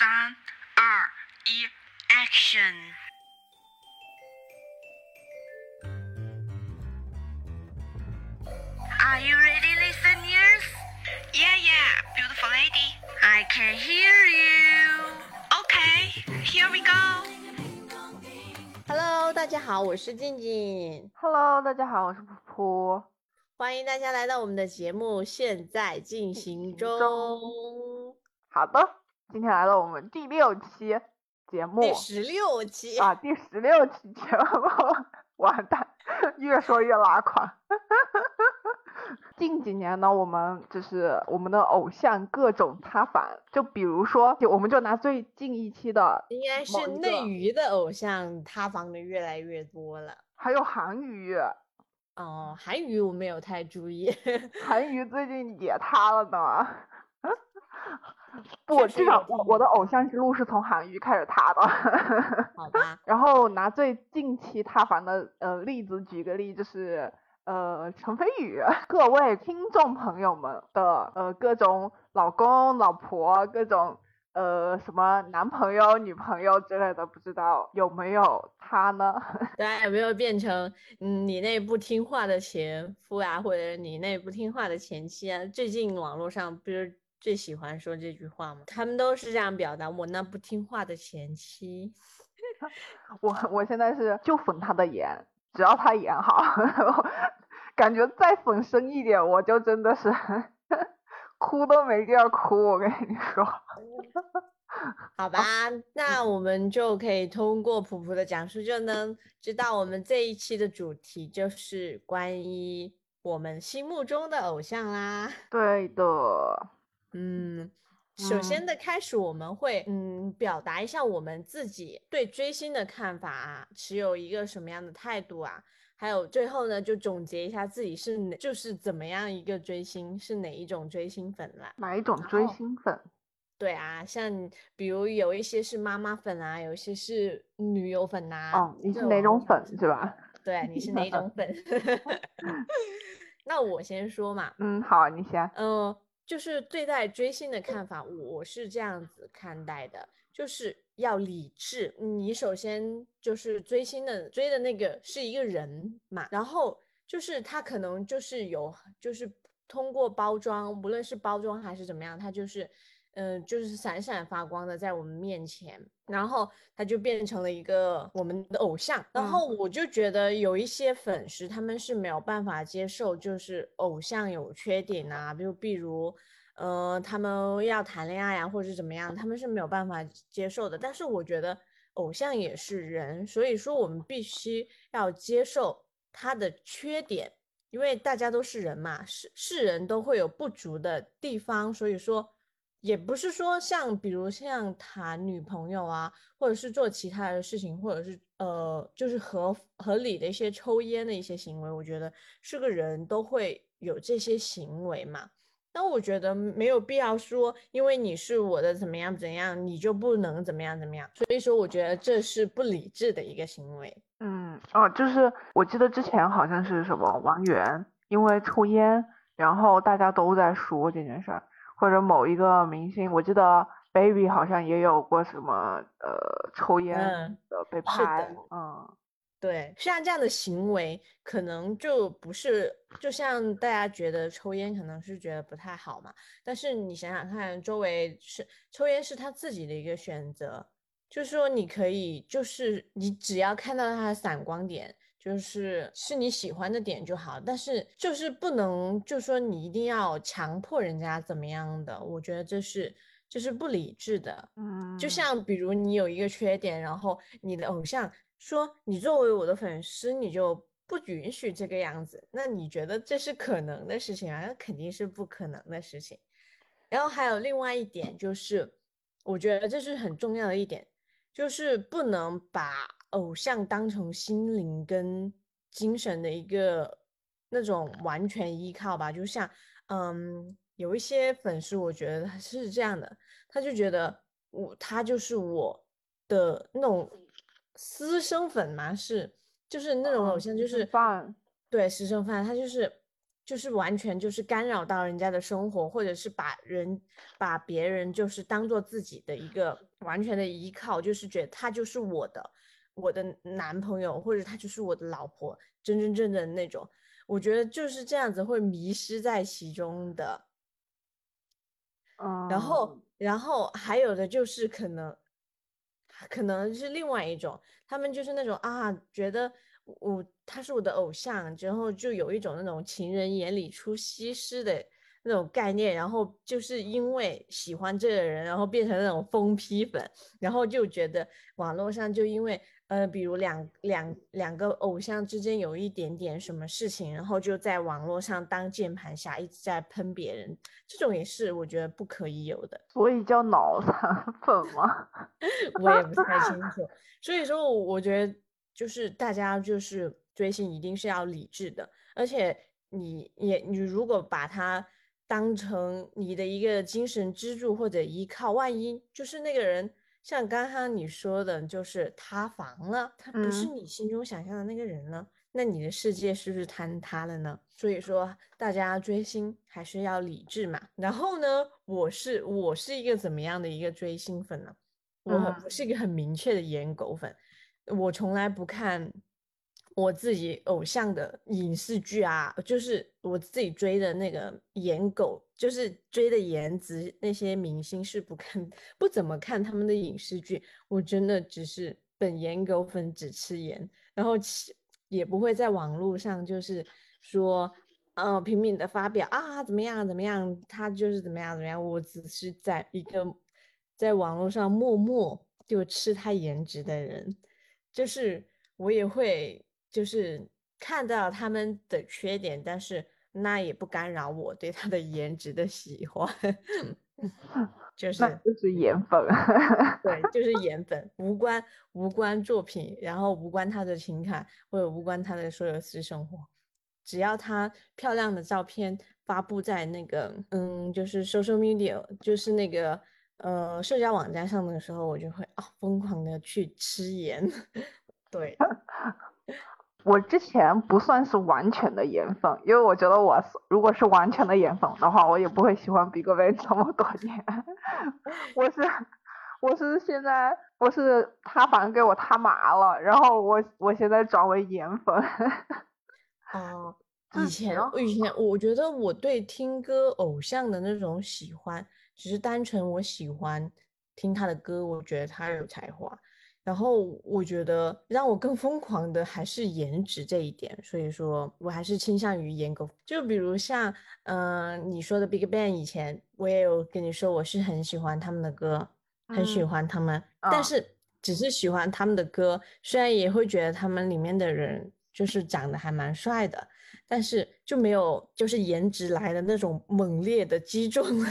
三、二、一，Action！ Are you ready, listeners? Yeah, yeah, beautiful lady. I can hear you. Okay, here we go. Hello，大家好，我是静静， Hello，大家好，我是噗噗。欢迎大家来到我们的节目，现在进行中，好的， 今天来了我们第六期节目第十六期。啊，第十六期节目，完蛋，越说越拉垮。近几年呢，我们就是我们的偶像各种塌房，就比如说，就我们就拿最近一期的，应该是内娱的偶像塌房的越来越多了。还有韩娱，哦，韩娱我没有太注意，韩娱最近也塌了呢。不，至少我我的偶像之路是从韩娱开始塌的。好吧？然后拿最近期塌房的呃例子举个例，就是呃陈飞宇，各位听众朋友们的呃各种老公、老婆，各种呃什么男朋友、女朋友之类的，不知道有没有他呢？大家有没有变成嗯你那不听话的前夫啊，或者你那不听话的前妻啊？最近网络上不是最喜欢说这句话吗？他们都是这样表达我那不听话的前妻。我我现在是就粉他的颜，只要他演好，感觉再粉深一点，我就真的是 哭都没地儿哭，我跟你说。好吧，那我们就可以通过普普的讲述，就能知道我们这一期的主题就是关于我们心目中的偶像啦。对的，嗯，首先嗯的开始，我们会嗯表达一下我们自己对追星的看法啊，持有一个什么样的态度啊，还有最后呢，就总结一下自己是哪就是怎么样一个追星，是哪一种追星粉啦。哪一种追星粉？对啊，像比如有一些是妈妈粉啊，有一些是女友粉呐、哦，你是哪种粉是 吧？对，你是哪种粉？那我先说嘛，嗯，好，你先。呃，就是对待追星的看法，我是这样子看待的，就是要理智。你首先就是追星的追的那个是一个人嘛，然后就是他可能就是有，就是通过包装，无论是包装还是怎么样，他就是。嗯，就是闪闪发光的在我们面前，然后他就变成了一个我们的偶像。然嗯后我就觉得有一些粉丝他们是没有办法接受，就是偶像有缺点啊，就比如，呃，他们要谈恋爱啊，或者是怎么样，他们是没有办法接受的。但是我觉得偶像也是人，所以说我们必须要接受他的缺点，因为大家都是人嘛，是是人都会有不足的地方，所以说。也不是说像比如像谈女朋友啊，或者是做其他的事情，或者是呃，就是合合理的一些抽烟的一些行为，我觉得是个人都会有这些行为嘛。那我觉得没有必要说，因为你是我的怎么样怎样，你就不能怎么样怎么样。所以说，我觉得这是不理智的一个行为。嗯，哦，就是我记得之前好像是什么王源因为抽烟，然后大家都在说这件事儿，或者某一个明星，我记得 Baby 好像也有过什么呃抽烟嗯的被拍，嗯对，像这样的行为，可能就不是，就像大家觉得抽烟可能是觉得不太好嘛，但是你想想看，周围是抽烟是他自己的一个选择，就是说你可以，就是你只要看到他的闪光点，就是是你喜欢的点就好，但是就是不能，就说你一定要强迫人家怎么样的，我觉得这是这是不理智的。嗯，就像比如你有一个缺点，然后你的偶像说你作为我的粉丝，你就不允许这个样子，那你觉得这是可能的事情啊？那肯定是不可能的事情。然后还有另外一点就是，我觉得这是很重要的一点，就是不能把偶像当成心灵跟精神的一个那种完全依靠吧。就像，嗯，有一些粉丝，我觉得他是这样的，他就觉得我他就是我的那种私生粉嘛，是就是那种偶像就是饭对私生饭，他就是就是完全就是干扰到人家的生活，或者是把人把别人就是当做自己的一个完全的依靠，就是觉得他就是我的我的男朋友，或者他就是我的老婆，真真正正的那种。我觉得就是这样子会迷失在其中的。嗯，然后，然后还有的就是可能，可能是另外一种，他们就是那种啊，觉得我他是我的偶像，之后就有一种那种情人眼里出西施的那种概念，然后就是因为喜欢这个人，然后变成那种疯批粉，然后就觉得网络上就因为。呃，比如两两两个偶像之间有一点点什么事情，然后就在网络上当键盘侠，一直在喷别人，这种也是我觉得不可以有的。所以叫脑残粉吗？我也不太清楚。所以说，我觉得就是大家就是追星一定是要理智的，而且你也你如果把它当成你的一个精神支柱或者依靠，万一就是那个人。像刚刚你说的，就是塌房了，他不是你心中想象的那个人了，那你的世界是不是坍塌了呢？所以说，大家追星还是要理智嘛。然后呢，我是我是一个怎么样的一个追星粉呢？我我是一个很明确的颜狗粉，我从来不看。我自己偶像的影视剧啊，就是我自己追的那个颜狗，就是追的颜值那些明星是不看不怎么看他们的影视剧，我真的只是本颜狗粉只吃颜，然后也不会在网络上就是说呃拼命的发表啊怎么样怎么样，他就是怎么样怎么样，我只是在一个在网络上默默就吃他颜值的人，就是我也会。就是看到他们的缺点，但是那也不干扰我对他的颜值的喜欢，就是就是颜粉，对，就 是颜粉，无关无关作品，然后无关他的情感，或者无关他的所有私生活，只要他漂亮的照片发布在那个嗯，就是 social media，就是那个呃社交网站上的时候，我就会啊疯狂的去吃颜，对。我之前不算是完全的颜粉，因为我觉得我是如果是完全的颜粉的话，我也不会喜欢 BigBang 这么多年。我是我是现在我是他反正给我他麻了，然后我我现在转为颜粉。哦，以前以前我觉得我对听歌偶像的那种喜欢，只是单纯我喜欢听他的歌，我觉得他有才华。然后我觉得让我更疯狂的还是颜值这一点，所以说我还是倾向于颜狗。就比如像，嗯，你说的 BigBang，以前我也有跟你说，我是很喜欢他们的歌，很喜欢他们，但是只是喜欢他们的歌，虽然也会觉得他们里面的人就是长得还蛮帅的，但是就没有就是颜值来的那种猛烈的击中 了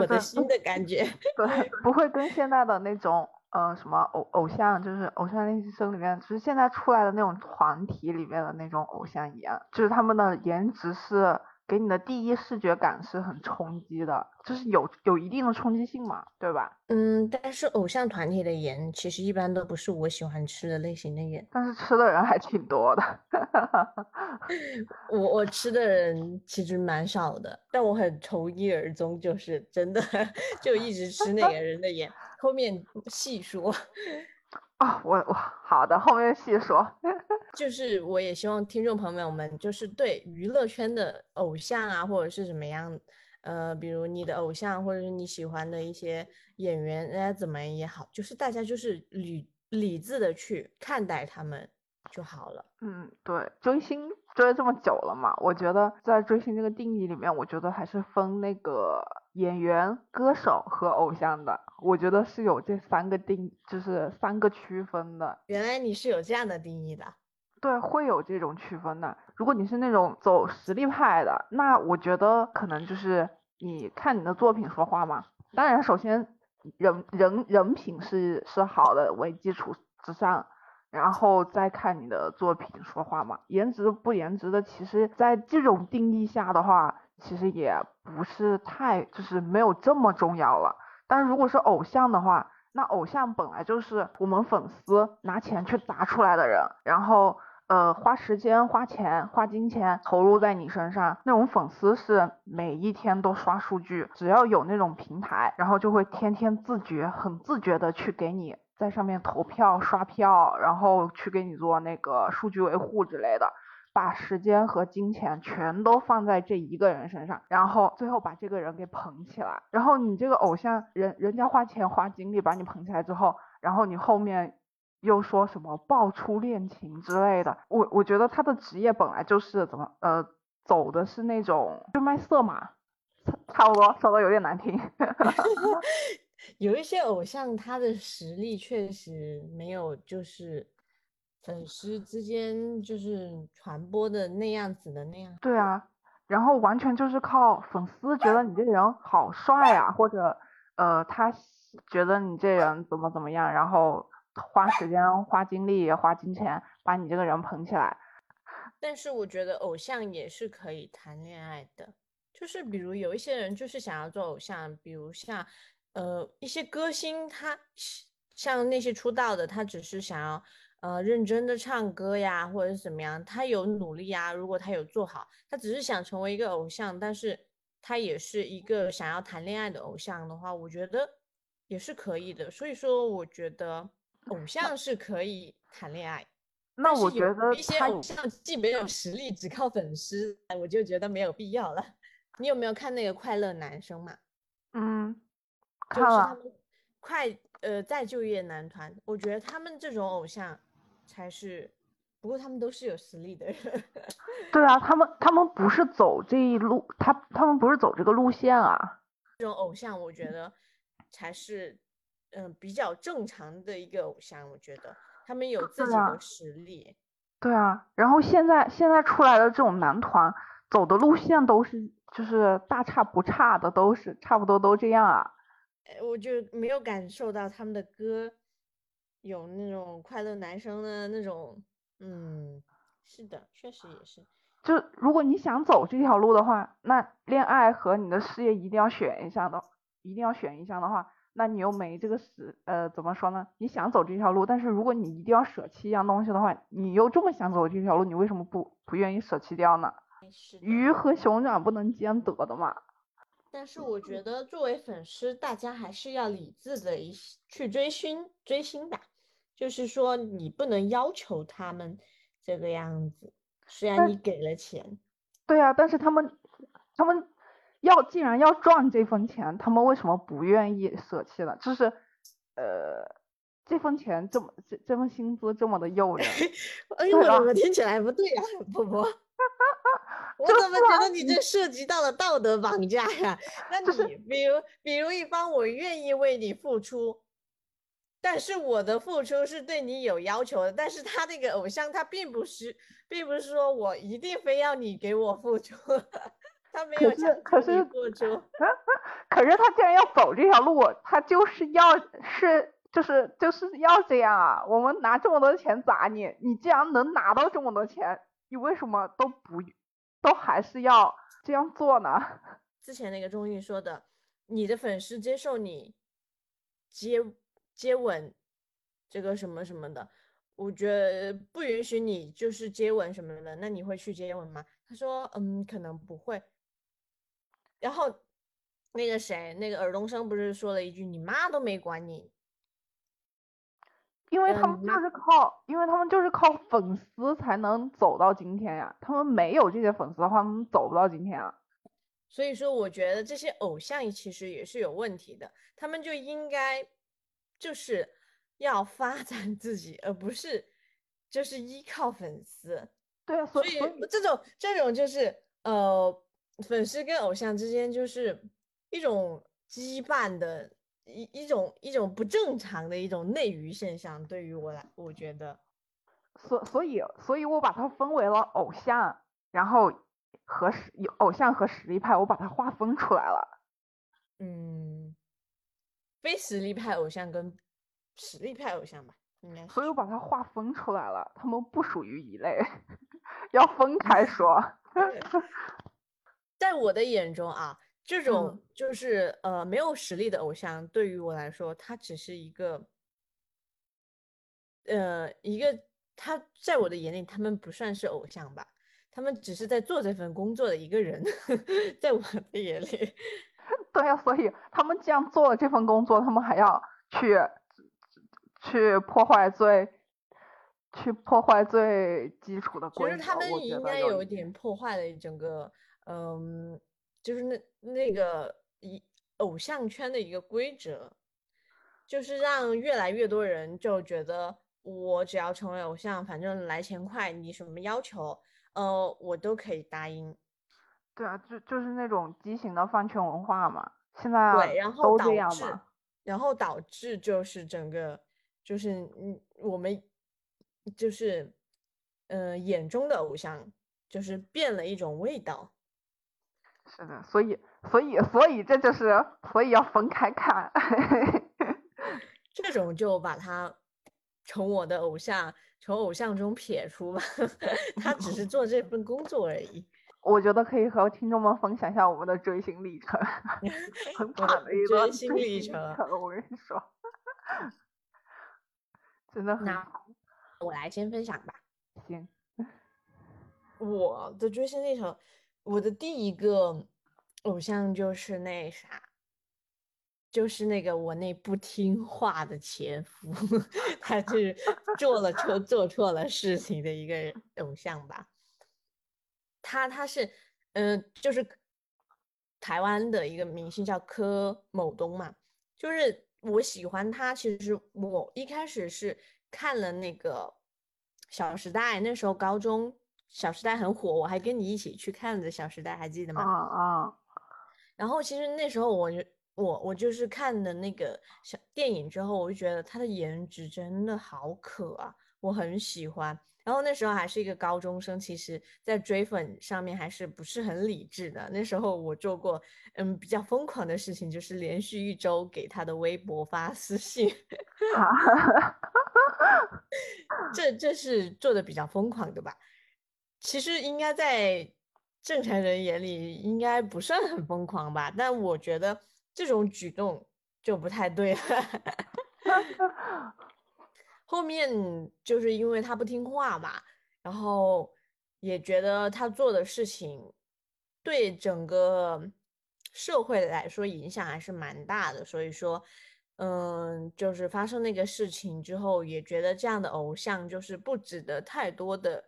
我的心的感觉，对，不会跟现在的那种。呃，什么偶偶像，就是《偶像练习生》里面，就是现在出来的那种团体里面的那种偶像一样，就是他们的颜值是给你的第一视觉感是很冲击的，就是有有一定的冲击性嘛，对吧？嗯，但是偶像团体的颜其实一般都不是我喜欢吃的类型的颜，但是吃的人还挺多的。我我吃的人其实蛮少的，但我很从一而终，就是真的 就一直吃那个人的颜。后面细说啊，我我好的，后面细说。就是我也希望听众朋友们，就是对娱乐圈的偶像啊，或者是怎么样，呃，比如你的偶像，或者是你喜欢的一些演员，人家怎么也好，就是大家就是理理智的去看待他们就好了。嗯，对，追星追了这么久了嘛，我觉得在追星这个定义里面，我觉得还是分那个。演员、歌手和偶像的，我觉得是有这三个定，就是三个区分的。原来你是有这样的定义的？对，会有这种区分的。如果你是那种走实力派的，那我觉得可能就是你看你的作品说话嘛。当然，首先人人人品是是好的为基础之上，然后再看你的作品说话嘛。颜值不颜值的，其实在这种定义下的话。其实也不是太，就是没有这么重要了。但如果是偶像的话，那偶像本来就是我们粉丝拿钱去砸出来的人，然后呃，花时间、花钱、花金钱投入在你身上，那种粉丝是每一天都刷数据，只要有那种平台，然后就会天天自觉、很自觉的去给你在上面投票、刷票，然后去给你做那个数据维护之类的，把时间和金钱全都放在这一个人身上，然后最后把这个人给捧起来，然后你这个偶像人人家花钱花精力把你捧起来之后，然后你后面。又说什么爆出恋情之类的，我我觉得他的职业本来就是怎么呃走的是那种就卖色嘛，差差不多说的有点难听。有一些偶像他的实力确实没有就是粉丝之间就是传播的那样子的那样。对啊，然后完全就是靠粉丝觉得你这个人好帅啊，或者呃他觉得你这人怎么怎么样，然后。花时间、花精力、花金钱把你这个人捧起来，但是我觉得偶像也是可以谈恋爱的，就是比如有一些人就是想要做偶像，比如像呃一些歌星，他像那些出道的，他只是想要呃认真的唱歌呀，或者是怎么样，他有努力呀，如果他有做好，他只是想成为一个偶像，但是他也是一个想要谈恋爱的偶像的话，我觉得也是可以的。所以说，我觉得。偶像是可以谈恋爱，那我觉得一些偶像既没有实力，只靠粉丝，我就觉得没有必要了。你有没有看那个快乐男生嘛？嗯，看了。快呃再就业男团，我觉得他们这种偶像才是，不过他们都是有实力的人。对啊，他们他们不是走这一路，他他们不是走这个路线啊。这种偶像，我觉得才是。嗯，比较正常的一个偶像，我觉得他们有自己的实力。对啊，然后现在现在出来的这种男团走的路线都是就是大差不差的，都是差不多都这样啊。我就没有感受到他们的歌有那种快乐男生的那种，嗯，是的，确实也是。就如果你想走这条路的话，那恋爱和你的事业一定要选一项的，一定要选一项的话。那你又没这个时，呃，怎么说呢？你想走这条路，但是如果你一定要舍弃一样东西的话，你又这么想走这条路，你为什么不不愿意舍弃掉呢？鱼和熊掌不能兼得的嘛。但是我觉得作为粉丝，大家还是要理智的一去追星追星吧。就是说，你不能要求他们这个样子，虽然你给了钱。对啊，但是他们，他们。要既然要赚这份钱，他们为什么不愿意舍弃呢？就是，呃，这份钱这么这这份薪资这么的诱人，哎呦，我怎么听起来不对呀，波波？我怎么觉得你这涉及到了道德绑架呀？那你比如比如一方，我愿意为你付出，但是我的付出是对你有要求的，但是他那个偶像他并不是，并不是说我一定非要你给我付出。他没有可是可是 可是他既然要走这条路，他就是要是就是就是要这样啊！我们拿这么多钱砸你，你既然能拿到这么多钱，你为什么都不都还是要这样做呢？之前那个综艺说的，你的粉丝接受你接接吻这个什么什么的，我觉得不允许你就是接吻什么的，那你会去接吻吗？他说，嗯，可能不会。然后，那个谁，那个尔冬升不是说了一句：“你妈都没管你。”因为他们就是靠，因为他们就是靠粉丝才能走到今天呀。他们没有这些粉丝的话，他们走不到今天啊。所以说，我觉得这些偶像其实也是有问题的。他们就应该就是要发展自己，而不是就是依靠粉丝。对啊，所以这种这种就是呃。粉丝跟偶像之间就是一种羁绊的一一种一种不正常的一种内娱现象，对于我来，我觉得，所所以所以我把它分为了偶像，然后和实偶像和实力派，我把它划分出来了。嗯，非实力派偶像跟实力派偶像吧，应该。所以我把它划分出来了，他们不属于一类，要分开 说。在我的眼中啊，这种就是呃没有实力的偶像，对于我来说，他只是一个，呃一个他在我的眼里，他们不算是偶像吧，他们只是在做这份工作的一个人，在我的眼里。对呀，所以他们既然做了这份工作，他们还要去去破坏最去破坏最基础的规则。其实他们应该有一点破坏了整个，嗯，就是那那个一偶像圈的一个规则，就是让越来越多人就觉得。我只要成为偶像，反正来钱快，你什么要求，呃，我都可以答应。对啊，就就是那种畸形的饭圈文化嘛。现在对，然后导致，然后导致就是整个就是嗯，我们就是嗯眼中的偶像就是变了一种味道。是的，所以所以所以这就是所以要分开看。这种就把它。从我的偶像，从偶像中撇出吧，他只是做这份工作而已。我觉得可以和听众们分享一下我们的追星历程，很惨的一段追星历程。我跟你说，真的很。那我来先分享吧。行。我的追星历程，我的第一个偶像就是那啥。就是那个我那不听话的前夫，他是做了错做错了事情的一个偶像吧。他他是嗯，就是台湾的一个明星叫柯某东嘛。就是我喜欢他，其实我一开始是看了那个《小时代》，那时候高中《小时代》很火，我还跟你一起去看的《小时代》，还记得吗？啊啊。然后其实那时候我就。我我就是看的那个小电影之后，我就觉得他的颜值真的好可啊，我很喜欢。然后那时候还是一个高中生，其实在追粉上面还是不是很理智的。那时候我做过嗯比较疯狂的事情，就是连续一周给他的微博发私信。这这是做的比较疯狂的吧？其实应该在正常人眼里应该不算很疯狂吧，但我觉得。这种举动就不太对了。后面就是因为他不听话嘛，然后也觉得他做的事情对整个社会来说影响还是蛮大的，所以说，嗯，就是发生那个事情之后，也觉得这样的偶像就是不值得太多的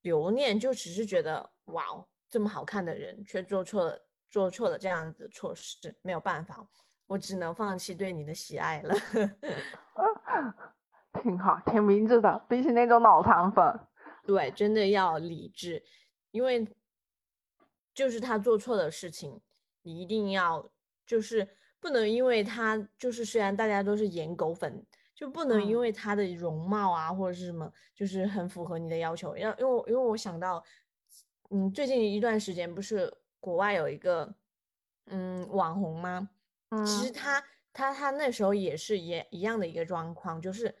留念，就只是觉得哇，这么好看的人却做错了。做错了这样子错事，没有办法，我只能放弃对你的喜爱了。挺好，挺明智的，比起那种脑残粉。对，真的要理智，因为就是他做错的事情，你一定要就是不能因为他就是虽然大家都是颜狗粉，就不能因为他的容貌啊或者是什么，就是很符合你的要求。要因为因为我想到，嗯，最近一段时间不是。国外有一个嗯网红吗？其实他他他那时候也是也一样的一个状况，就是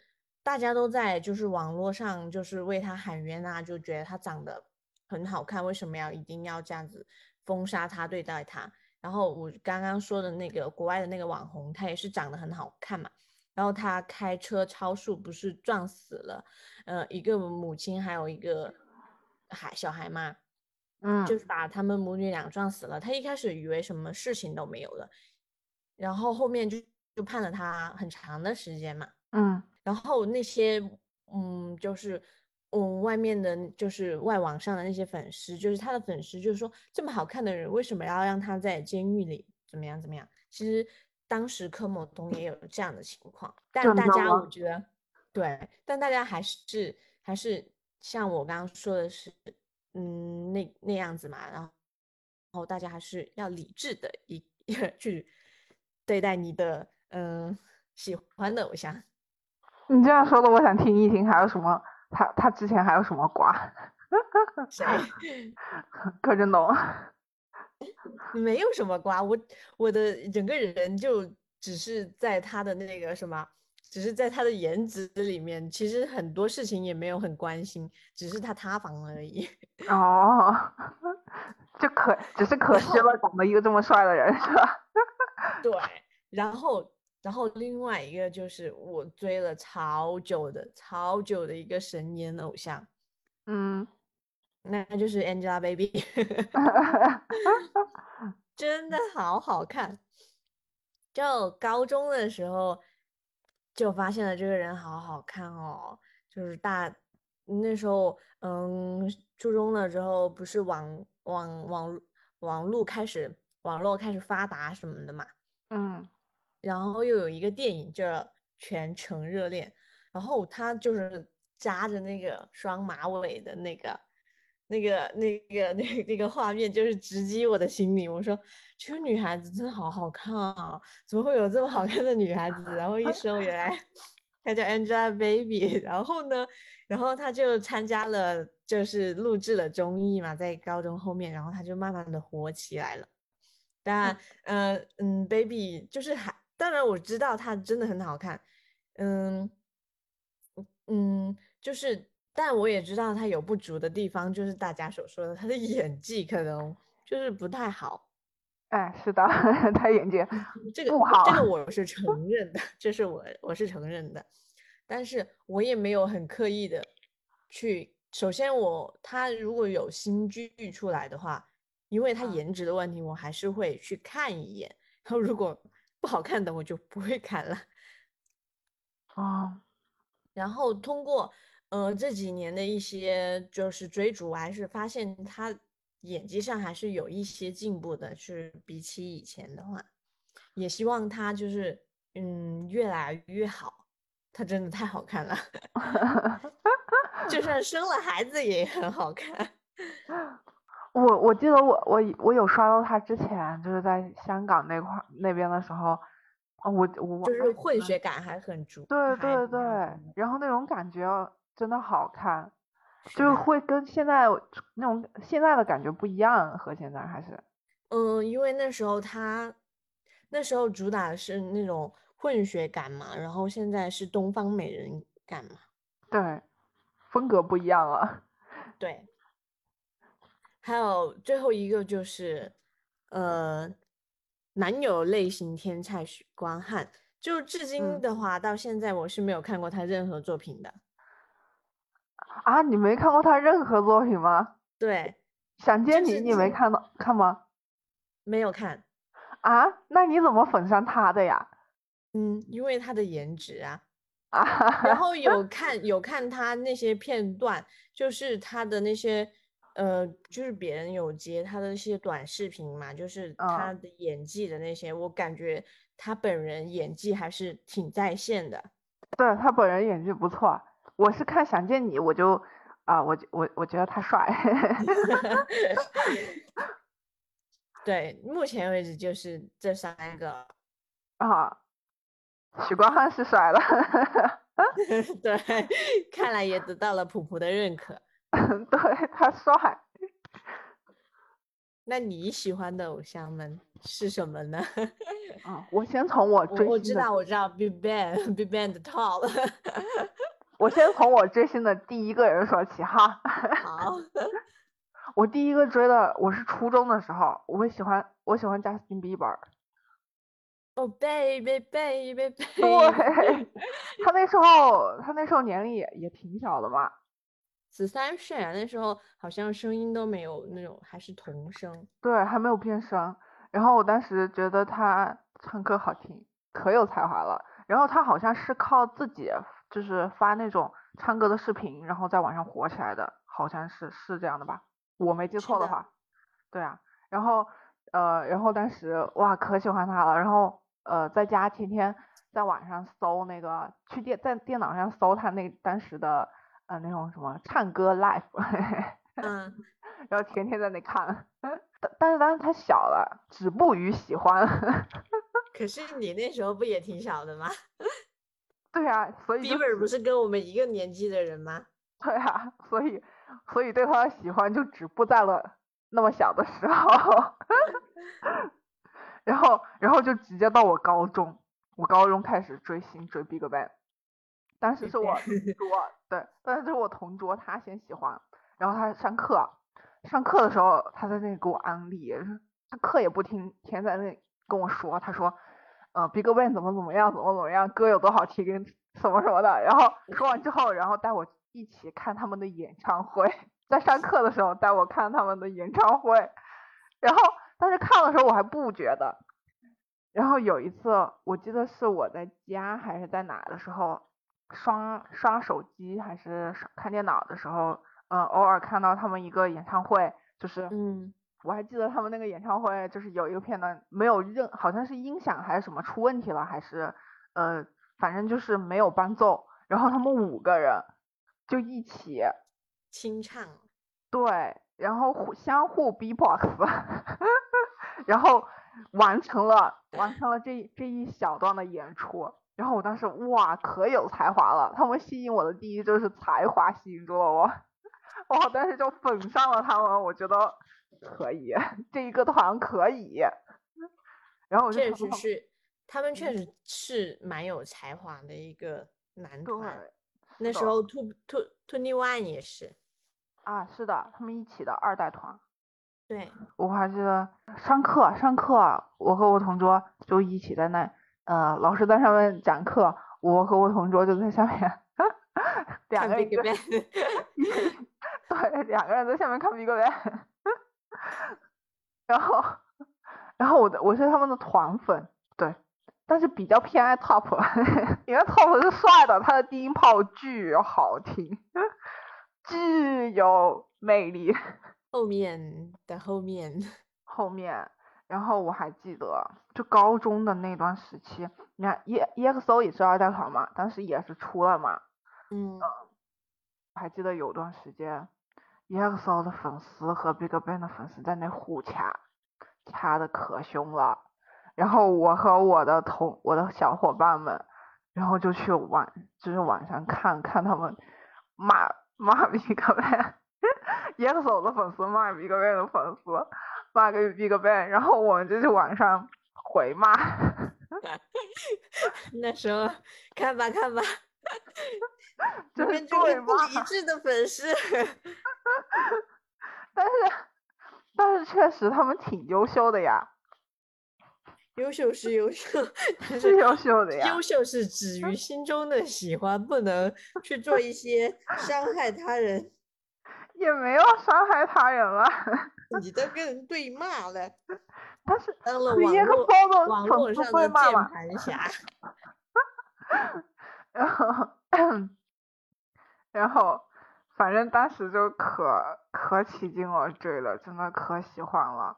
大家都在就是网络上就是为他喊冤啊，就觉得他长得很好看，为什么要一定要这样子封杀他对待他？然后我刚刚说的那个国外的那个网红，他也是长得很好看嘛，然后他开车超速不是撞死了呃一个母亲还有一个孩小孩嘛？嗯，就是把他们母女俩撞死了。他一开始以为什么事情都没有了，然后后面就就判了他很长的时间嘛。嗯，然后那些嗯，就是嗯，外面的，就是外网上的那些粉丝，就是他的粉丝，就是说这么好看的人，为什么要让他在监狱里？怎么样？怎么样？其实当时柯某东也有这样的情况，但大家我觉得对，但大家还是还是像我刚刚说的是。嗯，那那样子嘛，然后，然后大家还是要理智的一 去对待你的嗯喜欢的偶像。你这样说的，我想听一听，还有什么？他他之前还有什么瓜？谁？柯震东？没有什么瓜，我我的整个人就只是在他的那个什么。只是在他的颜值里面，其实很多事情也没有很关心，只是他塌房而已。哦，就可只是可惜了，长得一个这么帅的人，是吧？对，然后然后另外一个就是我追了超久的、超久的一个神颜偶像，嗯，那就是 Angelababy，真的好好看。就高中的时候就发现了这个人好好看哦，就是大那时候，嗯，初中了之后不是网网网网络开始网络开始发达什么的嘛，嗯然后又有一个电影叫《全程热恋》，然后他就是扎着那个双马尾的那个、那个、那个、那那个画面，就是直击我的心里。我说这个女孩子真的好好看啊，怎么会有这么好看的女孩子？然后一搜，原来她叫 Angelababy。然后呢，然后她就参加了，就是录制了综艺嘛，在高中后面，然后她就慢慢的火起来了。但，嗯，呃嗯，baby 就是还，当然我知道她真的很好看，嗯嗯，就是，但我也知道她有不足的地方，就是大家所说的他的演技可能就是不太好，哎，是的，他演技这个不好这个。我是承认的，这是我我是承认的，但是我也没有很刻意的去，首先我他如果有新剧出来的话，因为他嗯。颜值的问题，我还是会去看一眼，然 后如果不好看的我就不会看了。哦，然后通过呃这几年的一些就是追逐，我还是发现他演技上还是有一些进步的，是比起以前的话，也希望他就是嗯越来越好，他真的太好看了，就算生了孩子也很好看。我我记得我我我有刷到他之前就是在香港那块那边的时候，啊我我就是混血感还很足，对对对，然后那种感觉真的好看，是就是会跟现在那种现在的感觉不一样，和现在还是嗯，因为那时候他那时候主打的是那种混血感嘛，然后现在是东方美人感嘛，对，风格不一样了。对。还有最后一个就是，呃，男友类型天才许光汉，就至今嗯的话，到现在我是没有看过他任何作品的。啊，你没看过他任何作品吗？对，想见你，就是你没看到看吗？没有看，啊，那你怎么粉上他的呀？嗯，因为他的颜值啊。啊，然后有看有看他那些片段，就是他的那些呃，就是别人有接他的一些短视频嘛，就是他嗯的演技的那些，我感觉他本人演技还是挺在线的。对他本人演技不错，我是看想见你，我就啊，我就我我觉得他帅。对，目前为止就是这三个。啊，许光汉是帅了，对，看来也得到了普普的认可。对他帅。那你喜欢的偶像们是什么呢？啊，我先从我我追我知道，我知道，Big Bang，Big Bang 的 Top。我先从我追星的第一个人说起哈。好，我第一个追的，我是初中的时候，我会喜欢，我喜欢 Justin Bieber。哦，baby baby baby，对，他那时候，他那时候年龄也也挺小的嘛。十三岁啊，那时候好像声音都没有那种，还是童声。对，还没有变声。然后我当时觉得他唱歌好听，可有才华了。然后他好像是靠自己就是发那种唱歌的视频，然后在网上火起来的，好像是是这样的吧？我没记错的话，对啊。然后呃，然后当时哇可喜欢他了，然后呃在家天天在网上搜那个去电在电脑上搜他那当时的呃那种什么唱歌 live。嗯，然后天天在那看，但 但是当时太小了，止步于喜欢。可是你那时候不也挺小的吗对啊，所以就？Bieber 不是跟我们一个年纪的人吗？对啊，所以所以对他的喜欢就止步在了那么小的时候，然后然后就直接到我高中，我高中开始追星追 BigBang，当时是我同桌，对，但是就是我同桌他先喜欢，然后他上课上课的时候他在那里给我安利，他课也不听，天天在那里跟我说，他说。呃，BigBang 怎么怎么样，怎么怎么样，歌有多好听，什么什么的。然后说完之后，然后带我一起看他们的演唱会，在上课的时候带我看他们的演唱会。然后，但是看的时候我还不觉得。然后有一次，我记得是我在家还是在哪的时候，刷刷手机还是看电脑的时候，嗯，偶尔看到他们一个演唱会，就是嗯。我还记得他们那个演唱会，就是有一个片段没有任，好像是音响还是什么出问题了，还是呃，反正就是没有伴奏，然后他们五个人就一起清唱，对，然后互相互 B-box，然后完成了完成了这这一小段的演出，然后我当时哇，可有才华了，他们吸引我的第一就是才华吸引住了我，我当时就粉上了他们，我觉得。可以，这一个团可以。然后我确实是，他们确实是蛮有才华的一个男团。那时候 Two Two Twenty One 也是。啊，是的，他们一起的二代团。对。我还记得上课，上课，我和我同桌就一起在那，呃，老师在上面讲课，我和我同桌就在下面，两个人。对，两个人在下面看 BigBang。然后，然后我的我是他们的团粉，对，但是比较偏爱 Top，因为 Top 是帅的，他的低音炮巨好听，巨有魅力。后面的后面，后面，然后我还记得，就高中的那段时期，你看 E EXO 也是二代团嘛，当时也是出了嘛，嗯，我还记得有段时间。EXO 的粉丝和 BigBang 的粉丝在那互掐，掐的可凶了。然后我和我的同我的小伙伴们，然后就去晚就是晚上看看他们骂骂 BigBang，EXO 的粉丝骂 BigBang 的粉丝，骂个 BigBang，然后我们就去网上回骂。那时候看吧看吧。这是对不理智的粉丝，但是但是确实他们挺优秀的呀，优秀是优秀，是优秀的呀，优秀是止于心中的喜欢，不能去做一些伤害他人，也没有伤害他人了，你在跟人对骂嘞，但是当了网络网络上的键盘侠，然后。然后，反正当时就可可起劲了，追了，真的可喜欢了。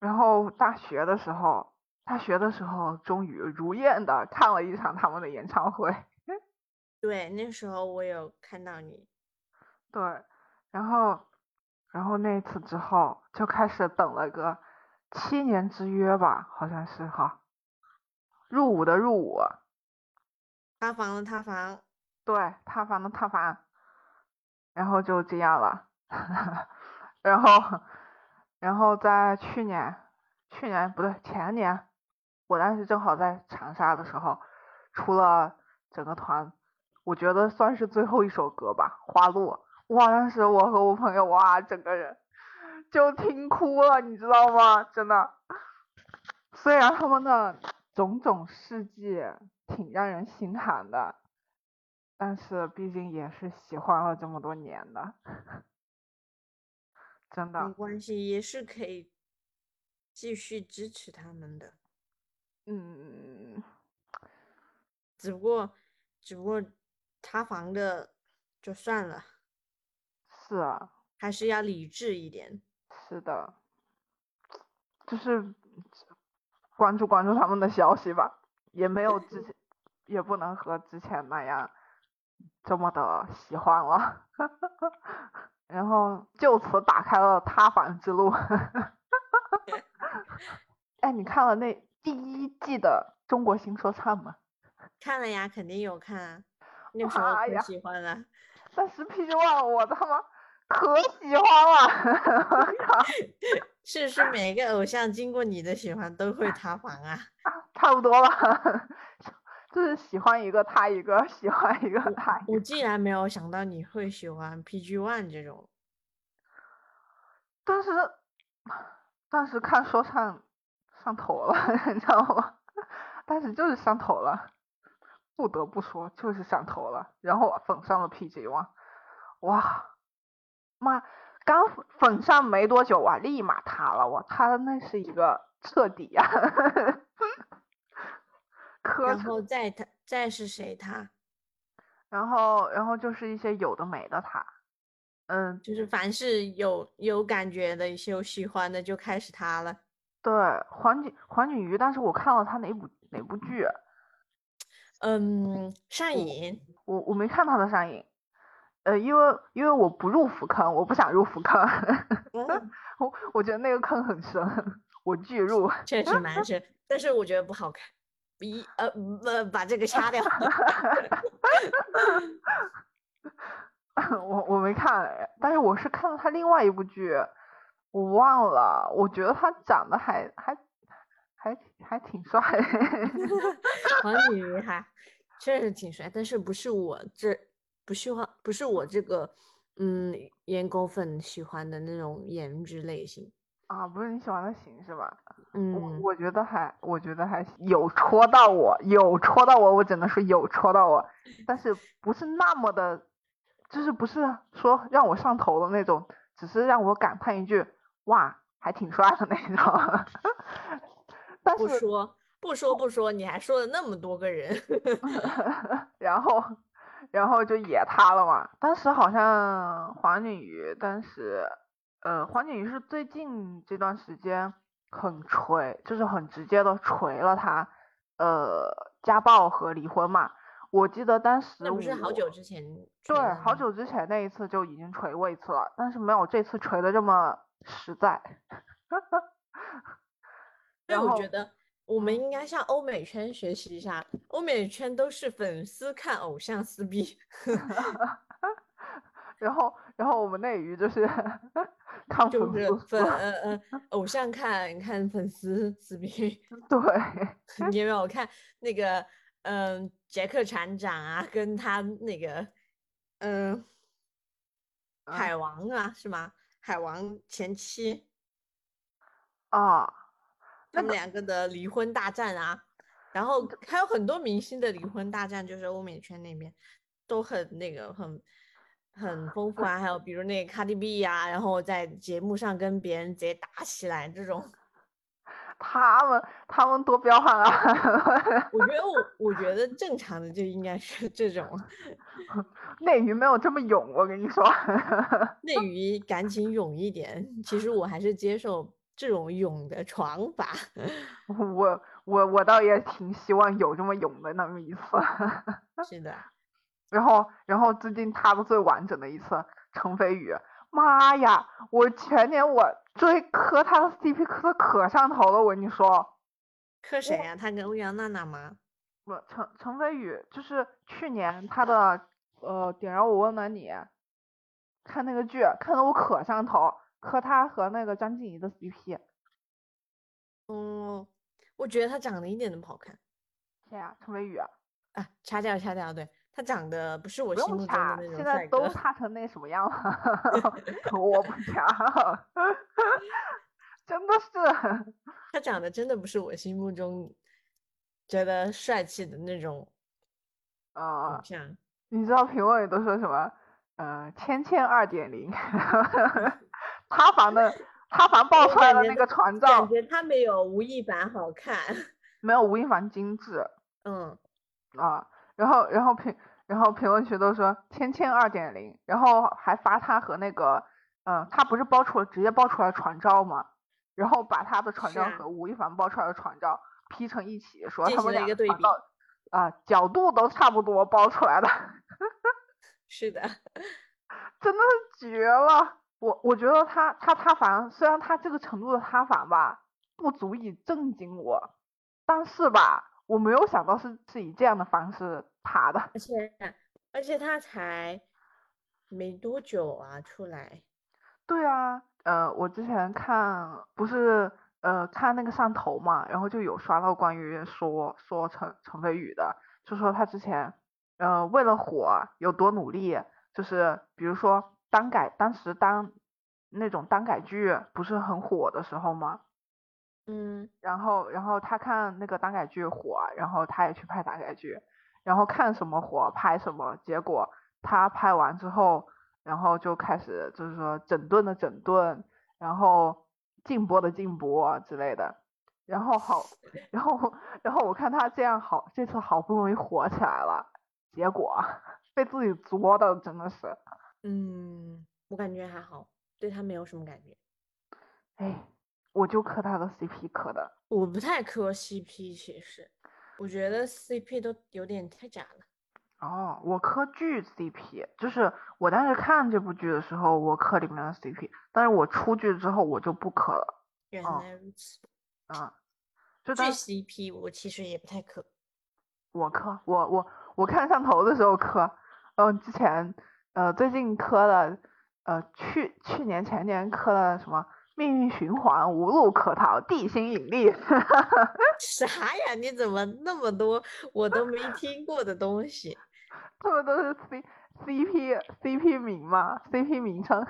然后大学的时候，大学的时候终于如愿的看了一场他们的演唱会。对，那时候我有看到你。对，然后，然后那次之后就开始等了个七年之约吧，好像是哈。入伍的入伍。塌房的塌房。对，塌房的塌房，然后就这样了，然后，然后在去年，去年不对，前年，我当时正好在长沙的时候，出了整个团，我觉得算是最后一首歌吧，《花落》。哇，当时我和我朋友哇，整个人就听哭了，你知道吗？真的，虽然他们的种种事迹挺让人心寒的。但是毕竟也是喜欢了这么多年的，真的没关系，也是可以继续支持他们的。嗯，只不过，只不过塌房的就算了。是啊，还是要理智一点。是的，就是关注关注他们的消息吧，也没有之前，也不能和之前那样。这么的喜欢了，然后就此打开了塌房之路。哎，你看了那第一季的《中国新说唱》吗？看了呀，肯定有看啊，那时候可喜欢了。但是 PG One 我他妈可喜欢了，是不是每个偶像经过你的喜欢都会塌房啊？差不多吧。就是喜欢一个塌一个，喜欢一个塌一个。我竟然没有想到你会喜欢 PG One 这种。但是，但是看说唱上头了，你知道吗？但是就是上头了，不得不说就是上头了。然后粉上了 PG One，哇，妈，刚粉上没多久啊，立马塌了，我塌的那是一个彻底呀、磕然碜后再他再是谁他？然后然后就是一些有的没的他，嗯，就是凡是有有感觉的、有喜欢的，就开始他了。对，黄景黄景瑜，但是我看了他哪部哪部剧，嗯，上瘾。我我没看他的上映，呃，因为因为我不入腐坑，我不想入腐坑，嗯，我我觉得那个坑很深，我拒入。确实蛮深，但是我觉得不好看。一呃呃，把这个掐掉。我我没看哎，但是我是看了他另外一部剧，我忘了，我觉得他长得还还还还挺帅。黄景瑜还确实挺帅，但是不是我这不喜欢，不是我这个嗯颜狗粉喜欢的那种颜值类型。啊，不是你喜欢的型是吧？我嗯，我觉得还，我觉得还有戳到我，有戳到我，我只能说有戳到我，但是不是那么的，就是不是说让我上头的那种，只是让我感叹一句哇，还挺帅的那种。但是不说不说不说，你还说了那么多个人。然后，然后就也塌了嘛。当时好像黄景瑜，当时，呃，黄景瑜是最近这段时间很锤，就是很直接的锤了他，呃，家暴和离婚嘛。我记得当时那不是好我久之前对好久之前那一次就已经锤过一次了，但是没有这次锤的这么实在。所以然后我觉得我们应该向欧美圈学习一下，欧美圈都是粉丝看偶像撕逼。然后，然后我们内娱就是 看粉就是丝粉嗯嗯偶像看看粉丝撕逼，对。你有没有看那个嗯、杰克船长啊，跟他那个嗯、啊海王啊是吗？海王前妻啊，那个他们两个的离婚大战啊，然后还有很多明星的离婚大战，就是欧美圈那边都很那个很很丰富啊，还有比如那个 Cardi B 呀、然后在节目上跟别人直接打起来这种。他们他们多彪悍啊！我觉得我 我觉得正常的就应该是这种 内娱没有这么勇，我跟你说。内娱赶紧勇一点。其实我还是接受这种勇的闯法。我我我倒也挺希望有这么勇的那么一次。是的，然后然后最近塌的最完整的一次，程飞宇，妈呀！我前年我追磕他的 CP 磕的可上头了，我跟你说。磕谁呀、他跟欧阳娜娜吗？不，程程飞宇就是去年他的呃点燃我温暖你，看那个剧看得我可上头，磕他和那个张婧仪的 CP。嗯，我觉得他长得一点都不好看谁呀？陈飞宇啊。啊。掐掉掐掉，对他长得不是我心目中的那种现在都帅哥。塌成那什么样了，我不掐，真的是，他长得真的不是我心目中觉得帅气的那种偶啊、像。你知道评论里都说什么？呃，芊芊二点零，塌房的塌房爆出来的那个船感，觉他没有吴亦凡好看。没有吴亦凡精致 嗯，啊。然后，然后评，然后评论区都说芊芊二点零，然后还发他和那个，嗯、他不是爆出了直接爆出来船照吗？然后把他的船照和吴亦凡爆出来的船照 P 成一起，说他们俩对比啊、角度都差不多包出来的，是的，真的是绝了。我我觉得他他塌房，虽然他这个程度的塌房吧，不足以震惊我，但是吧，我没有想到是是以这样的方式塌的。而且而且他才没多久啊，出来。对啊，呃，我之前看不是呃看那个上头嘛，然后就有刷到关于说说陈陈飞宇的，就说他之前呃为了火有多努力，就是比如说单改当时当那种单改剧不是很火的时候吗？嗯，然后然后他看那个耽改剧火，然后他也去拍耽改剧，然后看什么火拍什么，结果他拍完之后，然后就开始就是说整顿的整顿，然后禁播的禁播之类的，然后好，然后然后我看他这样好，这次好不容易火起来了，结果 被自己作的真的是，嗯，我感觉还好，对他没有什么感觉。哎，我就磕他的 CP 磕的，我不太磕 CP，其实我觉得 CP 都有点太假了。哦，我磕剧 CP，就是我当时看这部剧的时候，我磕里面的 CP，但是我出剧之后我就不磕了，原哦来如此，啊，就剧当 CP 我其实也不太磕。我磕，我我我看上头的时候磕，嗯，之前呃最近磕了，呃去去年前年磕了什么命运循环无路可逃地心引力，啥呀？你怎么那么多我都没听过的东西？他们都是 C CP CP 名嘛，CP 名称。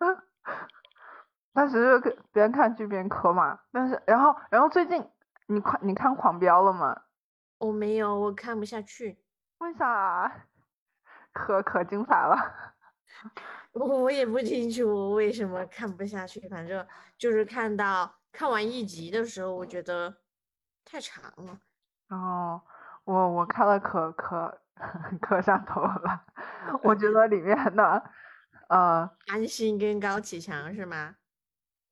当时就跟边看剧边磕嘛，但是然后然后最近你看你看狂飙了吗？我没有，我看不下去。为啥？可可精彩了。我我也不清楚我为什么看不下去，反正就是看到看完一集的时候，我觉得太长了。哦，我我看了可可可上头了，我觉得里面的呃，安心跟高启强是吗？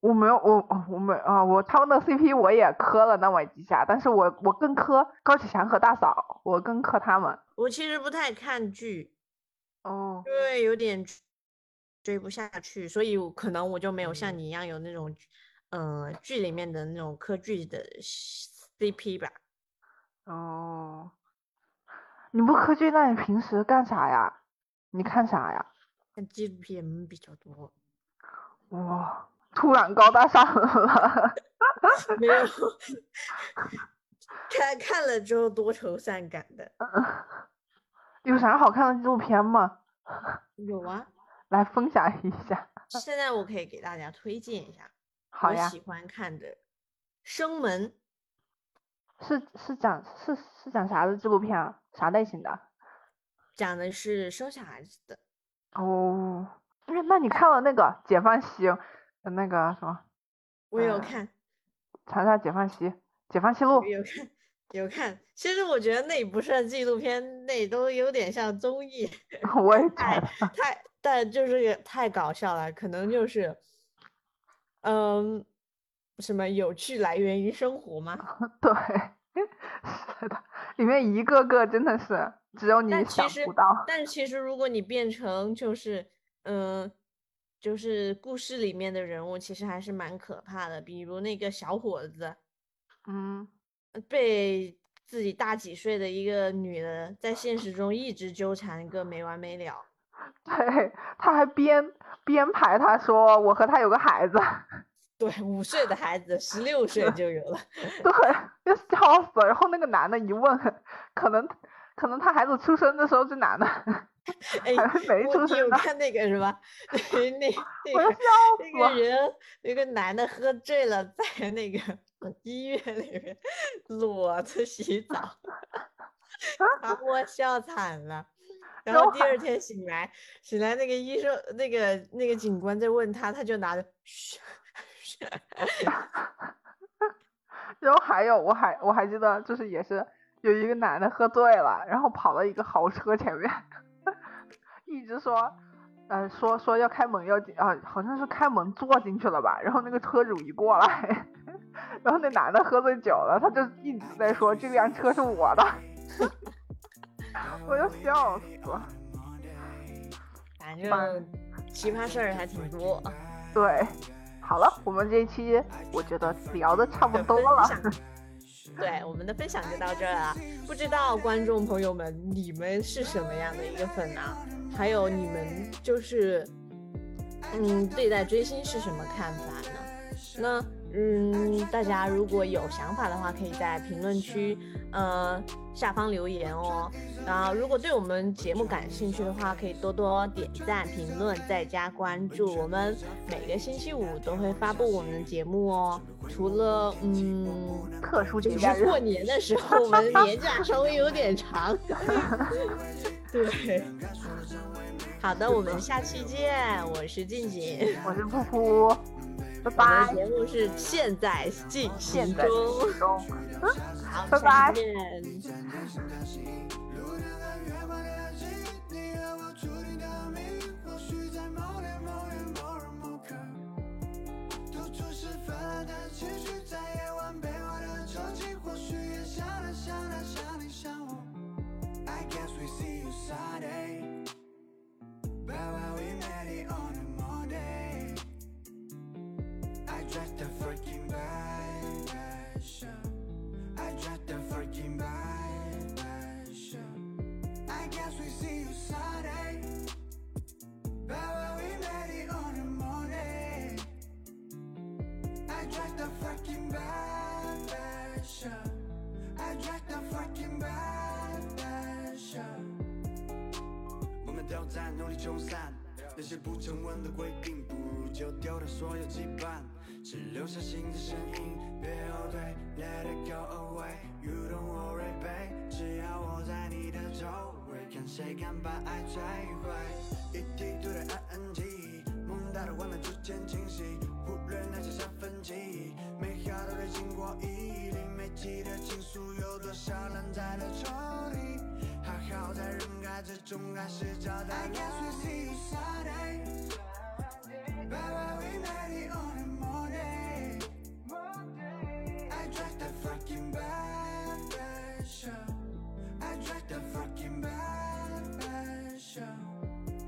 我没有我我没啊、我他们的 CP 我也磕了那么几下，但是我我更磕高启强和大嫂，我更磕他们。我其实不太看剧，哦，因为有点追追不下去，所以我可能我就没有像你一样有那种，呃，剧里面的那种科剧的 CP 吧。哦，你不科剧，那你平时干啥呀？你看啥呀？看纪录片比较多，哇，突然高大上了。没有 看看了之后多愁善感的。有啥好看的纪录片吗？有啊，来分享一下。现在我可以给大家推荐一下好呀，我喜欢看的《生门》，是是讲是是讲啥的纪录片啊？啥类型的？讲的是生小孩子的。哦，那那你看了那个《解放西》呃那个什么呃我有看，《长沙解放西》《解放西路我》？有看，有看。其实我觉得那不算纪录片，那都有点像综艺，我也 觉太，太但就是也太搞笑了，可能就是，嗯，什么有趣来源于生活吗？对，是的，里面一个个真的是只有你但其实想不到。但其实如果你变成就是，嗯、就是故事里面的人物，其实还是蛮可怕的。比如那个小伙子嗯，呃被自己大几岁的一个女的在现实中一直纠缠个没完没了。对，他还编编排他说我和他有个孩子，对，五岁的孩子十六岁就有了。对，就笑死了。然后那个男的一问，可能可能他孩子出生的时候是男的，哎，我有看那个是吧？那那那个那。个人，那个男的喝醉了，在那个医院里面裸着洗澡，把我笑惨了。然然后第二天醒来，醒来那个医生，那个那个警官在问他，他就拿着，然后还有，我还我还记得，就是也是有一个男的喝醉了，然后跑到一个豪车前面，一直说，呃，说说要开门要进啊，好像是开门坐进去了吧，然后那个车主一过来，然后那男的喝醉酒了，他就一直在说这辆车是我的，我要笑死了。反蛮正奇葩事儿还挺多。对，好了，我们这一期我觉得聊的差不多了。对，我们的分享就到这儿了。不知道观众朋友们，你们是什么样的一个粉啊？还有你们就是，嗯，对待追星是什么看法呢？那嗯，大家如果有想法的话，可以在评论区呃下方留言哦。然后，如果对我们节目感兴趣的话，可以多多点赞、评论，再加关注。我们每个星期五都会发布我们的节目哦。除了嗯，特殊就节假日。是过年的时候，我们年假稍微有点长。对，好的，我们下期见。我是静静，我是噗噗，拜我们拜的。节目是现在进现中。拜拜下期见。路灯的月光的记忆，你和我注定的命运，或许在某年某月某日某刻，吐出十分的情绪，在夜晚被我的抽泣，或许也像他像他像你像我。I guess we see you Sunday, Where were we met it on a Monday? I dropped the freaking bag. I dropped the freaking bag. I guess we see you Sunday. Where were we met it on a Monday? I dropped the fucking bag, shop. I dropped the fucking bag, shop. 们都在努力冲散，那些不成文的规定，不如就丢掉所有羁绊，只留下心的声音。别后退，Let it go away，You don't worry, babe，只要我在你的周围，看谁敢把爱摧毁。一梯度的 ING，梦到的画面逐渐清晰，忽略那些小分歧，美好都得经过毅力，没记的情书有多少烂在了抽屉？还好在人海之中还是找到了。I guess we see you Sunday, but when we met it on a Monday, I drank the freaking bad version. I drank the freaking bad version.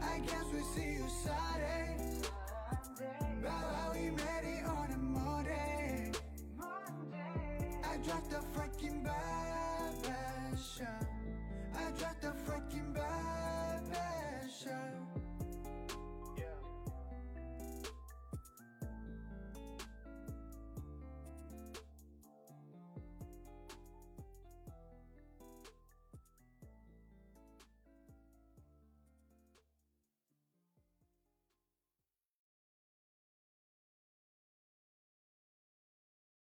I guess we see you Sunday, but when we met it on a Monday, I drank the freaking bad version. I tried the fucking bad passion.